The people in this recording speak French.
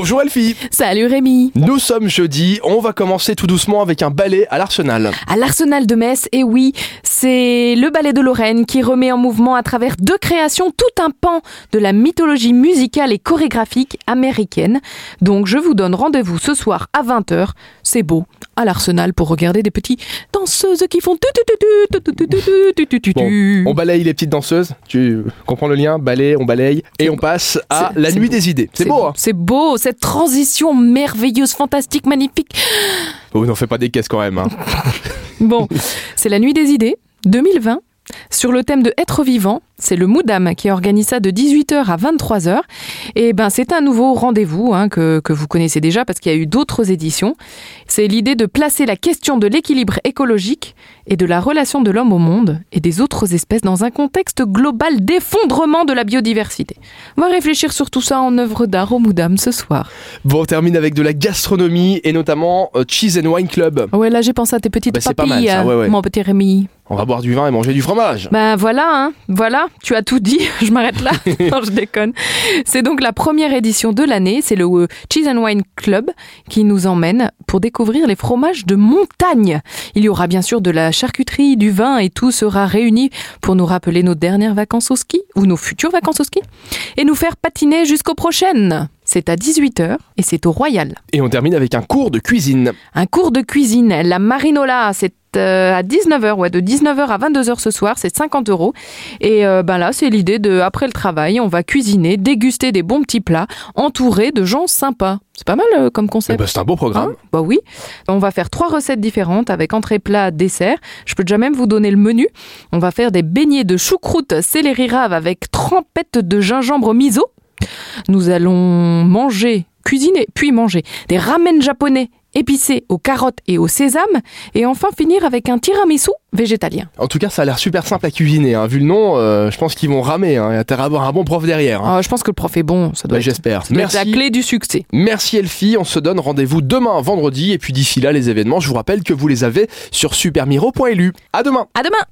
Bonjour Elfie. Salut Rémi. Nous sommes jeudi, on va commencer tout doucement avec un ballet à l'Arsenal. À l'Arsenal de Metz, et oui, c'est le Ballet de Lorraine qui remet en mouvement à travers deux créations tout un pan de la mythologie musicale et chorégraphique américaine. Donc je vous donne rendez-vous ce soir à 20h. C'est beau, à l'Arsenal pour regarder des petites danseuses qui font on balaye les petites danseuses, tu comprends le lien Ballet, on balaye et on passe à la nuit des idées. C'est beau, hein C'est beau, cette transition merveilleuse, fantastique, magnifique. Oh, n'en fais pas des caisses quand même. Bon, c'est la nuit des idées. 2020 sur le thème de être vivant. C'est le Moudam qui organise ça de 18h à 23h. Et ben c'est un nouveau rendez-vous hein, que, que vous connaissez déjà parce qu'il y a eu d'autres éditions. C'est l'idée de placer la question de l'équilibre écologique et de la relation de l'homme au monde et des autres espèces dans un contexte global d'effondrement de la biodiversité. On va réfléchir sur tout ça en œuvre d'art au Moudam ce soir. Bon, on termine avec de la gastronomie, et notamment euh, Cheese and Wine Club. Ouais, là j'ai pensé à tes petites Bah, pas papilles, mal, ça, ouais, ouais. mon petit Rémi. On va boire du vin et manger du fromage. Ben voilà, hein, voilà, tu as tout dit, je m'arrête là, non je déconne. C'est donc la première édition de l'année, c'est le euh, Cheese and Wine Club qui nous emmène pour découvrir les fromages de montagne. Il y aura bien sûr de la charcuterie, du vin et tout sera réuni pour nous rappeler nos dernières vacances au ski ou nos futures vacances au ski et nous faire patiner jusqu'aux prochaines. C'est à 18h et c'est au Royal. Et on termine avec un cours de cuisine. Un cours de cuisine, la marinola, c'est euh, à 19h, ouais, de 19h à 22h ce soir, c'est 50 euros. Et euh, ben là, c'est l'idée de, après le travail, on va cuisiner, déguster des bons petits plats, entourés de gens sympas. C'est pas mal euh, comme Eh concept. ben, c'est un beau programme. Hein? Bah oui. On va faire trois recettes différentes avec entrée, plat, dessert. Je peux déjà même vous donner le menu. On va faire des beignets de choucroute céleri rave avec trempette de gingembre miso. Nous allons manger, cuisiner, puis manger des ramen japonais épicés aux carottes et au sésame. Et enfin finir avec un tiramisu végétalien. En tout cas, ça a l'air super simple à cuisiner. hein. Vu le nom, euh, je pense qu'ils vont ramer. Hein. Il y a intérêt à avoir un bon prof derrière. hein. Ah, je pense que le prof est bon. Ça doit Bah, être, J'espère. être la Merci. clé du succès. Merci Elfie, on se donne rendez-vous demain vendredi et puis d'ici là les événements, je vous rappelle que vous les avez sur supermiro.lu. À demain. À demain